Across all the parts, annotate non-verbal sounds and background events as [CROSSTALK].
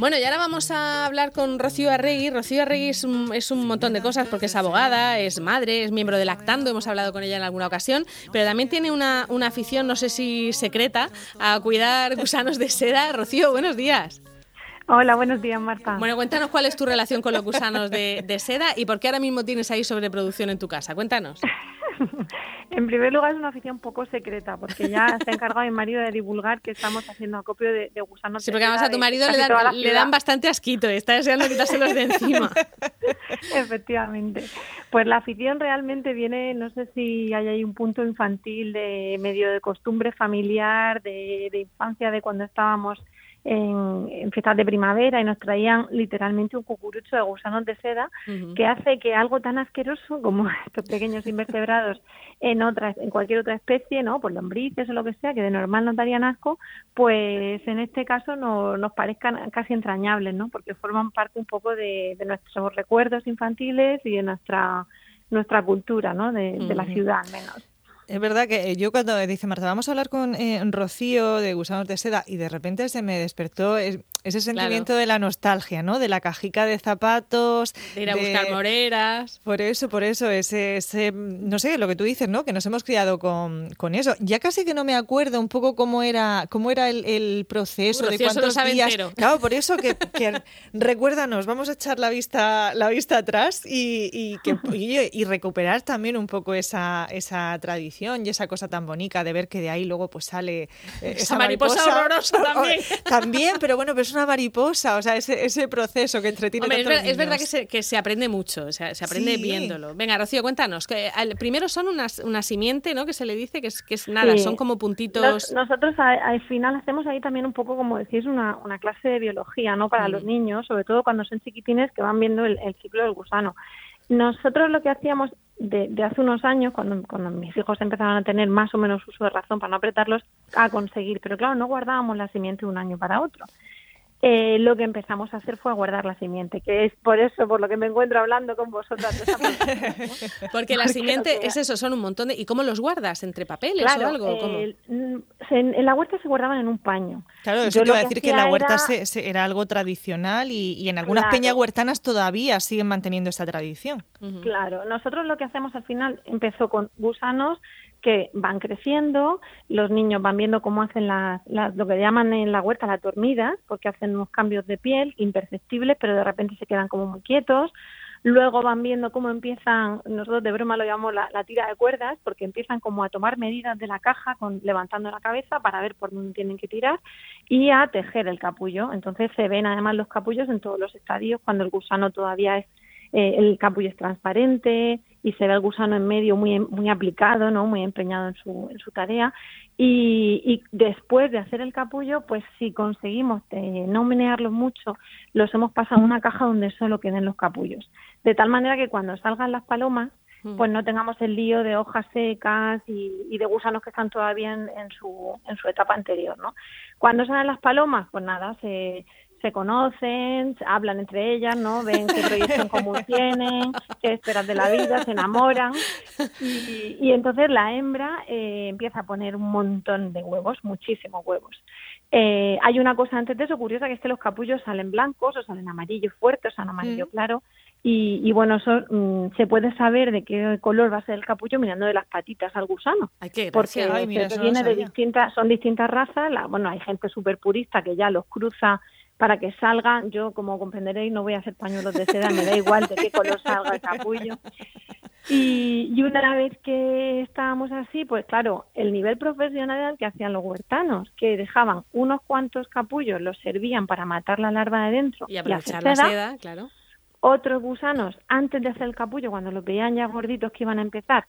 Bueno, y ahora vamos a hablar con Rocío Arregui. Rocío Arregui es un, es un montón de cosas porque es abogada, es madre, es miembro de Lactando, hemos hablado con ella en alguna ocasión, pero también tiene una, una afición, no sé si secreta, a cuidar gusanos de seda. Rocío, buenos días. Hola, buenos días, Marta. Bueno, cuéntanos cuál es tu relación con los gusanos de, de seda y por qué ahora mismo tienes ahí sobreproducción en tu casa. Cuéntanos. [LAUGHS] en primer lugar, es una afición poco secreta, porque ya se ha encargado mi marido de divulgar que estamos haciendo acopio de, gusanos. Sí, porque además a tu marido le dan, bastante asquito, está deseando quitárselos de encima. [LAUGHS] Efectivamente. Pues la afición realmente viene, no sé si hay ahí un punto infantil de medio de costumbre familiar, de, de infancia, de cuando estábamos en, fiestas de primavera y nos traían literalmente un cucurucho de gusanos de seda que hace que algo tan asqueroso como [LAUGHS] estos pequeños invertebrados en otra, en cualquier otra especie, ¿no? Pues lombrices o lo que sea, que de normal nos darían asco, pues en este caso no, nos parezcan casi entrañables, ¿no? Porque forman parte un poco de, nuestros recuerdos infantiles y de nuestra nuestra cultura, ¿no? De, de la ciudad al menos. Es verdad que yo cuando dice Marta, vamos a hablar con eh, Rocío de Gusanos de Seda y de repente se me despertó ese sentimiento de la nostalgia, ¿no? De la cajica de zapatos. De ir a buscar moreras. Por eso, por eso, ese, ese, no sé, lo que tú dices, ¿no? Que nos hemos criado con, con eso. Ya casi que no me acuerdo un poco cómo era, cómo era el, proceso, de cuántos días. Claro, por eso que, recuérdanos, vamos a echar la vista, la vista atrás y, y, que, y recuperar también un poco esa, esa tradición y esa cosa tan bonita de ver que de ahí luego pues sale eh, esa, mariposa, horrorosa [LAUGHS] también. también, pero bueno, pero es una mariposa, o sea, ese, ese proceso que entretiene es, verdad que se, que se aprende mucho, o sea, se aprende viéndolo. Venga, Rocío, cuéntanos, que primero son unas, una simiente, ¿no? Que se le dice que es, que es nada, son como puntitos. nosotros al final hacemos ahí también un poco, como decís, una, una clase de biología, ¿no? Para los niños, sobre todo cuando son chiquitines que van viendo el ciclo del gusano. Nosotros lo que hacíamos de, hace unos años, cuando, cuando mis hijos empezaron a tener más o menos uso de razón para no apretarlos, a conseguir, pero claro, no guardábamos la simiente de un año para otro eh, lo que empezamos a hacer fue guardar la simiente, que es por eso, por lo que me encuentro hablando con vosotras. [LAUGHS] Porque la simiente es eso, son un montón de... ¿Y cómo los guardas? ¿Entre papeles o algo? Eh, en, la huerta se guardaban en un paño. Claro, eso quiero decir que, la huerta era... algo tradicional y, en algunas peñas huertanas todavía siguen manteniendo esa tradición. Claro, nosotros lo que hacemos al final empezó con gusanos que van creciendo, los niños van viendo cómo hacen las, lo que llaman en la huerta las dormidas, porque hacen unos cambios de piel imperceptibles, pero de repente se quedan como muy quietos. Luego van viendo cómo empiezan, nosotros de broma lo llamamos la, tira de cuerdas, porque empiezan como a tomar medidas de la caja, con, levantando la cabeza para ver por dónde tienen que tirar y a tejer el capullo. Entonces se ven además los capullos en todos los estadios, cuando el gusano todavía es, eh, el capullo es transparente, y se ve el gusano en medio muy, muy aplicado, ¿no? muy empeñado en su, en su tarea. Y, y después de hacer el capullo, pues si conseguimos eh, no menearlos mucho, los hemos pasado a una caja donde solo queden los capullos. De tal manera que cuando salgan las palomas, mm. pues no tengamos el lío de hojas secas y, y de gusanos que están todavía en, en, su, en su etapa anterior, ¿no? Cuando salen las palomas, pues nada, se, se conocen, hablan entre ellas, ¿no? Ven qué proyección común tienen, qué esperan de la vida, se enamoran. Y, entonces la hembra eh, empieza a poner un montón de huevos, muchísimos huevos. Eh, hay una cosa antes de eso curiosa, que es que los capullos salen blancos o salen amarillos fuertes, o salen amarillo mm. claro. Y, bueno, eso mm, se puede saber de qué color va a ser el capullo mirando de las patitas al gusano. porque viene de distintas, son distintas razas. La, bueno, hay gente súper purista que ya los cruza para que salgan, yo como comprenderéis no voy a hacer pañuelos de seda, me da igual de qué color salga el capullo. Y, y, una vez que estábamos así, pues claro, el nivel profesional que hacían los huertanos, que dejaban unos cuantos capullos, los servían para matar la larva de dentro y aprovechar la seda, claro. Otros gusanos, antes de hacer el capullo, cuando los veían ya gorditos que iban a empezar,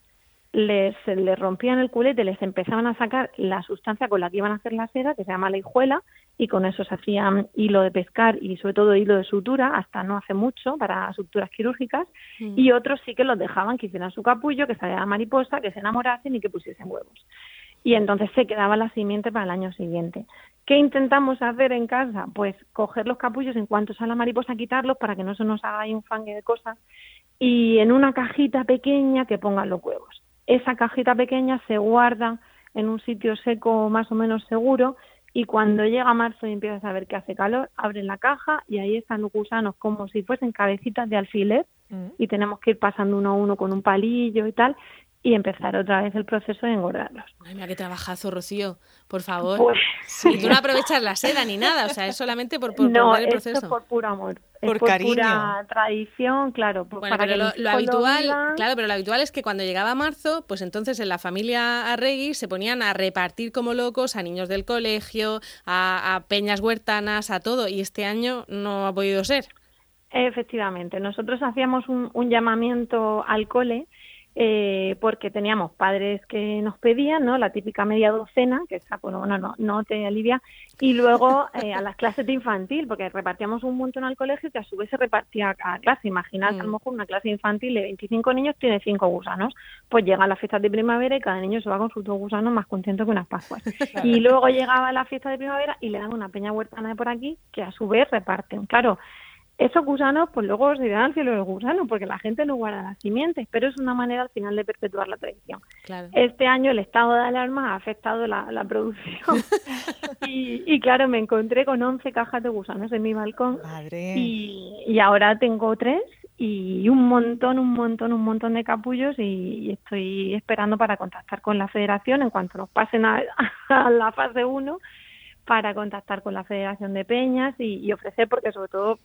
les, les rompían el culete, les empezaban a sacar la sustancia con la que iban a hacer la seda, que se llama la hijuela, y con eso se hacían hilo de pescar y sobre todo hilo de sutura, hasta no hace mucho, para suturas quirúrgicas, mm. y otros sí que los dejaban que hicieran su capullo, que saliera mariposa, que se enamorasen y que pusiesen huevos. Y entonces se quedaba la simiente para el año siguiente. ¿Qué intentamos hacer en casa? Pues coger los capullos en cuanto sale la mariposa, quitarlos para que no se nos haga ahí un fangue de cosas, y en una cajita pequeña que pongan los huevos esa cajita pequeña se guarda en un sitio seco más o menos seguro, y cuando llega marzo y empiezas a ver que hace calor, abren la caja y ahí están los gusanos como si fuesen cabecitas de alfiler mm. y tenemos que ir pasando uno a uno con un palillo y tal y empezar otra vez el proceso de engordarlos. Ay, mira qué trabajazo, Rocío, por favor. Pues, Y tú no aprovechas la seda ni nada, o sea, es solamente por, por, no, el proceso. es por puro amor. Por, cariño. pura tradición, claro. Pues bueno, pero lo, habitual, claro, pero lo habitual es que cuando llegaba marzo, pues entonces en la familia Arregui se ponían a repartir como locos a niños del colegio, a, peñas huertanas, a todo, y este año no ha podido ser. Efectivamente, nosotros hacíamos un, un llamamiento al cole eh, porque teníamos padres que nos pedían, ¿no? La típica media docena, que esa, bueno, no, no te alivia, y luego eh, a las clases de infantil, porque repartíamos un montón al colegio que a su vez se repartía a clase. Imaginad, a lo mm. mejor una clase infantil de 25 niños tiene 5 gusanos, pues llega la fiesta de primavera y cada niño se va con sus dos gusanos más contento que unas pascuas. [LAUGHS] Y luego llegaba la fiesta de primavera y le dan una peña huertana de por aquí, que a su vez reparten. Claro, esos gusanos, pues luego se irán al cielo los gusanos, porque la gente no guarda las simientes, pero es una manera al final de perpetuar la tradición. Este año el estado de alarma ha afectado la, producción. [LAUGHS] Y, claro, me encontré con 11 cajas de gusanos en mi balcón. Y, ahora tengo tres y un montón, un montón, un montón de capullos y, estoy esperando para contactar con la federación en cuanto nos pasen a, [LAUGHS] la fase 1 para contactar con la Federación de Peñas y, ofrecer, porque sobre todo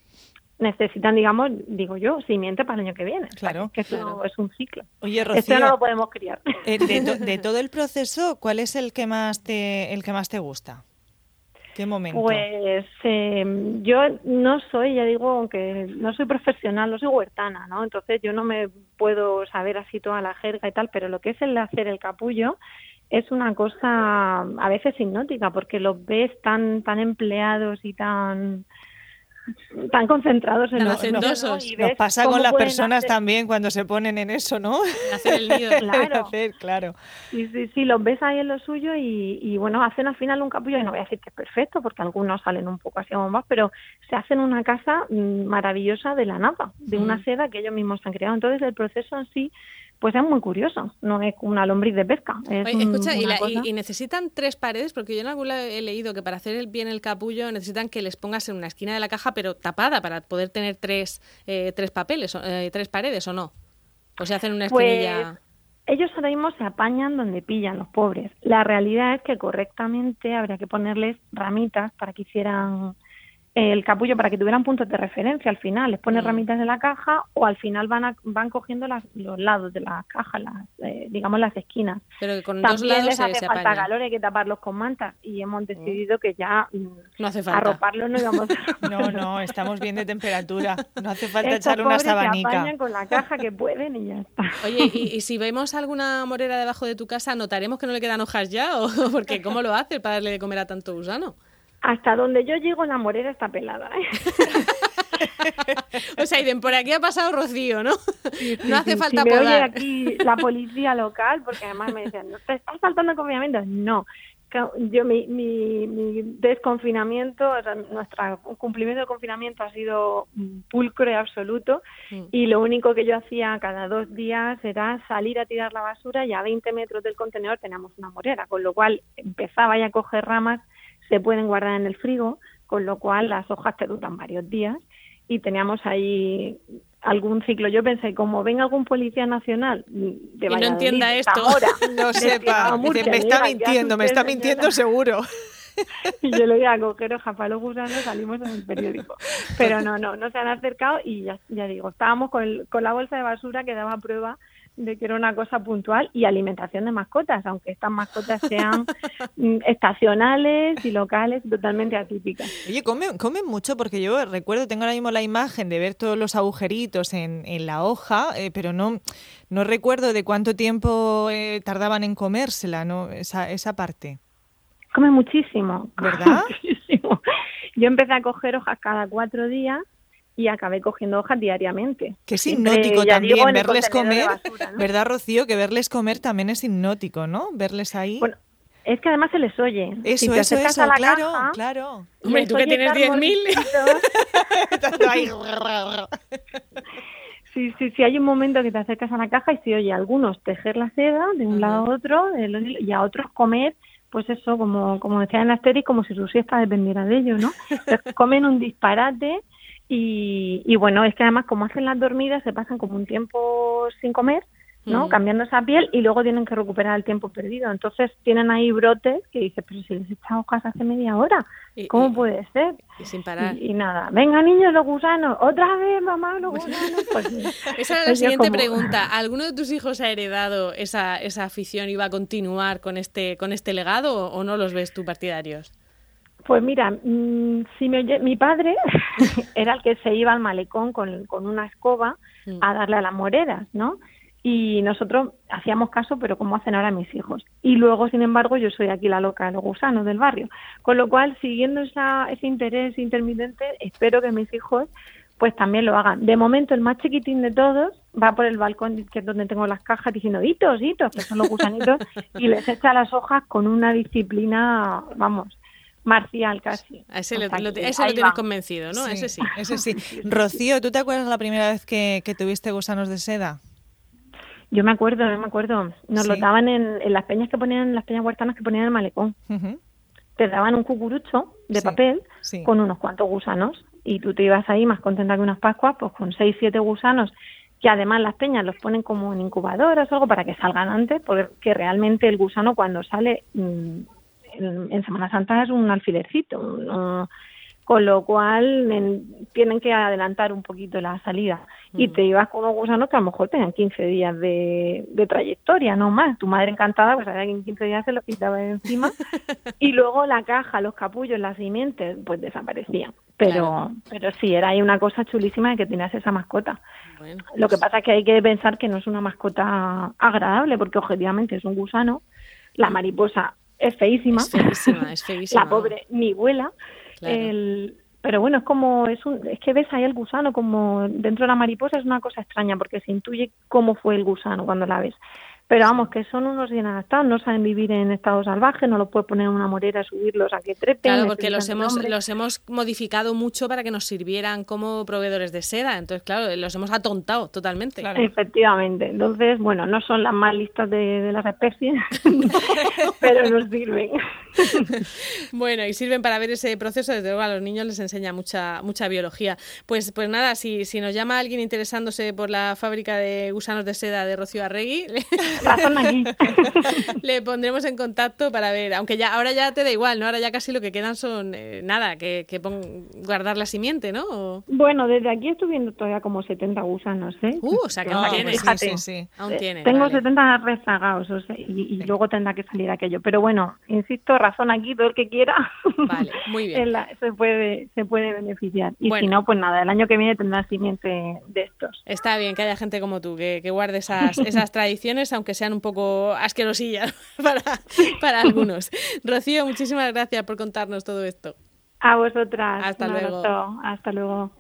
necesitan, digamos, digo yo, simiente para el año que viene. Claro. Que eso es un ciclo. Oye, Rocío, este no lo podemos criar. Eh, [LAUGHS] de, todo el proceso, ¿cuál es el que más te, el que más te gusta? ¿Qué momento? Pues em, yo no soy, ya digo, aunque no soy profesional, no soy huertana, ¿no? Entonces yo no me puedo saber así toda la jerga y tal, pero lo que es el hacer el capullo es una cosa a veces hipnótica porque los ves tan tan empleados y tan tan concentrados en los hacendosos. Nos pasa con las personas también cuando se ponen en eso, ¿no? hacer el nido. [LAUGHS] Claro. claro. Sí, sí, sí, los ves ahí en lo suyo y, y, bueno, hacen al final un capullo, y no voy a decir que es perfecto, porque algunos salen un poco así como más, pero se hacen una casa mm, maravillosa de la nada, de una mm. seda que ellos mismos han creado. Entonces el proceso en sí pues es muy curioso, no es una lombriz de pesca. escucha, y, necesitan tres paredes? Porque yo en algún lado he leído que para hacer bien el capullo necesitan que les pongas en una esquina de la caja, pero tapada, para poder tener tres, eh, tres papeles, eh, tres paredes, ¿o no? ¿O se hacen una esquinilla...? Pues, ellos ahora mismo se apañan donde pillan los pobres. La realidad es que correctamente habría que ponerles ramitas para que hicieran el capullo para que tuvieran puntos de referencia al final. Les pone mm. ramitas en la caja o al final van van cogiendo los lados de la caja, las, eh, digamos las esquinas. Pero con También dos lados les hace falta calor, hay que taparlos con mantas y hemos mm. decidido que ya mm, no hace falta. arroparlos no íbamos [LAUGHS] No, no, estamos bien de temperatura. No hace falta echar una sabanica. Se con la caja que pueden y ya está. Oye, y, si vemos alguna morera debajo de tu casa, ¿notaremos que no le quedan hojas ya? ¿O [LAUGHS] porque cómo lo hace para darle de comer a tanto gusano? Hasta donde yo llego, la morera está pelada. ¿eh? [LAUGHS] o sea, y por aquí ha pasado Rocío, ¿no? no hace falta si me oye aquí la policía local, porque además me decían, ¿te estás faltando confinamiento? No. Yo, mi, mi, desconfinamiento, nuestro cumplimiento de confinamiento ha sido pulcro y absoluto mm. y lo único que yo hacía cada dos días era salir a tirar la basura y a 20 metros del contenedor teníamos una morera, con lo cual empezaba ya a coger ramas se pueden guardar en el frigo, con lo cual las hojas te duran varios días y teníamos ahí algún ciclo. Yo pensé, como ven algún policía nacional de no entienda esto, ahora, [LAUGHS] no sepa, me está mintiendo, me está mintiendo seguro. [LAUGHS] y yo le voy a coger hoja para los gusanos, salimos en el periódico. Pero no, no, no se han acercado y ya, ya digo, estábamos con, con la bolsa de basura que daba prueba de que era una cosa puntual y alimentación de mascotas, aunque estas mascotas sean [LAUGHS] mm, estacionales y locales, totalmente atípicas. Oye, comen, comen mucho porque yo recuerdo, tengo ahora mismo la imagen de ver todos los agujeritos en, en la hoja, eh, pero no, no recuerdo de cuánto tiempo eh, tardaban en comérsela, ¿no? Esa, esa parte. Come muchísimo. ¿Verdad? Muchísimo. Yo empecé a coger hojas cada cuatro días y acabé cogiendo hojas diariamente. Que es hipnótico también verles comer, ¿verdad, Rocío? Que verles comer también es hipnótico, ¿no? Verles ahí. Bueno, es que además se les oye. Eso, eso, eso, claro, claro. Hombre, tú que tienes 10.000. [LAUGHS] [LAUGHS] sí, sí, sí, hay un momento que te acercas a la caja y se oye a algunos tejer la seda de un lado a otro y a otros comer pues eso, como, como decía en la como si su siesta dependiera de ello, ¿no? [LAUGHS] comen un disparate y, y bueno, es que además como hacen las dormidas se pasan como un tiempo sin comer ¿no? Mm. Cambiando esa piel y luego tienen que recuperar el tiempo perdido. Entonces tienen ahí brotes que dices, pero si les he echado hojas hace media hora, ¿cómo puede ser? Y sin parar. Y, nada, venga niños los gusanos, otra vez mamá los gusanos. Pues, [LAUGHS] esa es la siguiente pregunta. ¿Alguno de tus hijos ha heredado esa, esa afición y va a continuar con este, con este legado o, no los ves tú partidarios? Pues mira, mm, si me mi padre [LAUGHS] era el que se iba al malecón con, con una escoba mm. a darle a las moreras, ¿no? y nosotros hacíamos caso, pero como hacen ahora mis hijos. Y luego, sin embargo, yo soy aquí la loca de los gusanos del barrio. Con lo cual, siguiendo esa, ese interés intermitente, espero que mis hijos pues también lo hagan. De momento, el más chiquitín de todos va por el balcón, que es donde tengo las cajas, diciendo hitos, hitos, que son los gusanitos, [LAUGHS] y les echa las hojas con una disciplina, vamos, marcial casi. ese lo, tienes convencido, ¿no? ese sí. Ese [LAUGHS] sí. Rocío, ¿tú te acuerdas la primera vez que, que tuviste gusanos de seda? Yo me acuerdo, no me acuerdo. Nos lo daban en, las peñas que ponían, las peñas huertanas que ponían en el malecón. Te daban un cucurucho de papel con unos cuantos gusanos y tú te ibas ahí más contenta que unas pascuas, pues con seis, siete gusanos que además las peñas los ponen como en incubadoras o algo para que salgan antes, porque realmente el gusano cuando sale mm, en, Semana Santa es un alfilercito, con lo cual tienen que adelantar un poquito la salida. Y te ibas con unos gusanos que a lo mejor tenían 15 días de, trayectoria, no más. Tu madre encantada, pues sabía que en 15 días se los quitaba de encima. [LAUGHS] y luego la caja, los capullos, las simientes, pues desaparecían. Pero, pero sí, era ahí una cosa chulísima de que tenías esa mascota. Lo que pasa es que hay que pensar que no es una mascota agradable, porque objetivamente es un gusano. La mariposa es feísima. Es feísima, es [LAUGHS] feísima. la pobre ni vuela. El, pero bueno, es como, es, un, es que ves ahí el gusano como dentro de la mariposa es una cosa extraña porque se intuye cómo fue el gusano cuando la ves. Pero vamos, que son unos inadaptados, no saben vivir en estado salvaje, no los puedes poner en una morera, subirlos a que trepen. Claro, porque los hemos, los hemos modificado mucho para que nos sirvieran como proveedores de seda. Entonces, claro, los hemos atontado totalmente. Efectivamente. Entonces, bueno, no son las más listas de, las especies, [LAUGHS] [LAUGHS] pero nos sirven. [LAUGHS] bueno, y sirven para ver ese proceso. Desde luego a los niños les enseña mucha, mucha biología. Pues, pues nada, si, si nos llama alguien interesándose por la fábrica de gusanos de seda de Rocío Arregui, razón aquí. [LAUGHS] Le pondremos en contacto para ver, aunque ya ahora ya te da igual, ¿no? Ahora ya casi lo que quedan son eh, nada, que, que guardar la simiente, ¿no? Bueno, desde aquí estoy viendo todavía como 70 gusanos, ¿eh? Uh, o sea que aún tienes. Sí, sí, Aún tienes. Tengo 70 rezagados, o sea, y, luego tendrá que salir aquello. Pero bueno, insisto, razón aquí, todo el que quiera. Vale, muy bien. [LAUGHS] se puede se puede beneficiar. Y si no, pues nada, el año que viene tendrá simiente de estos. Está bien que haya gente como tú que, que guarde esas, esas tradiciones, aunque que sean un poco asquerosillas [LAUGHS] para, para [LAUGHS] algunos. Rocío, muchísimas gracias por contarnos todo esto. A vosotras. Hasta luego. Hasta luego.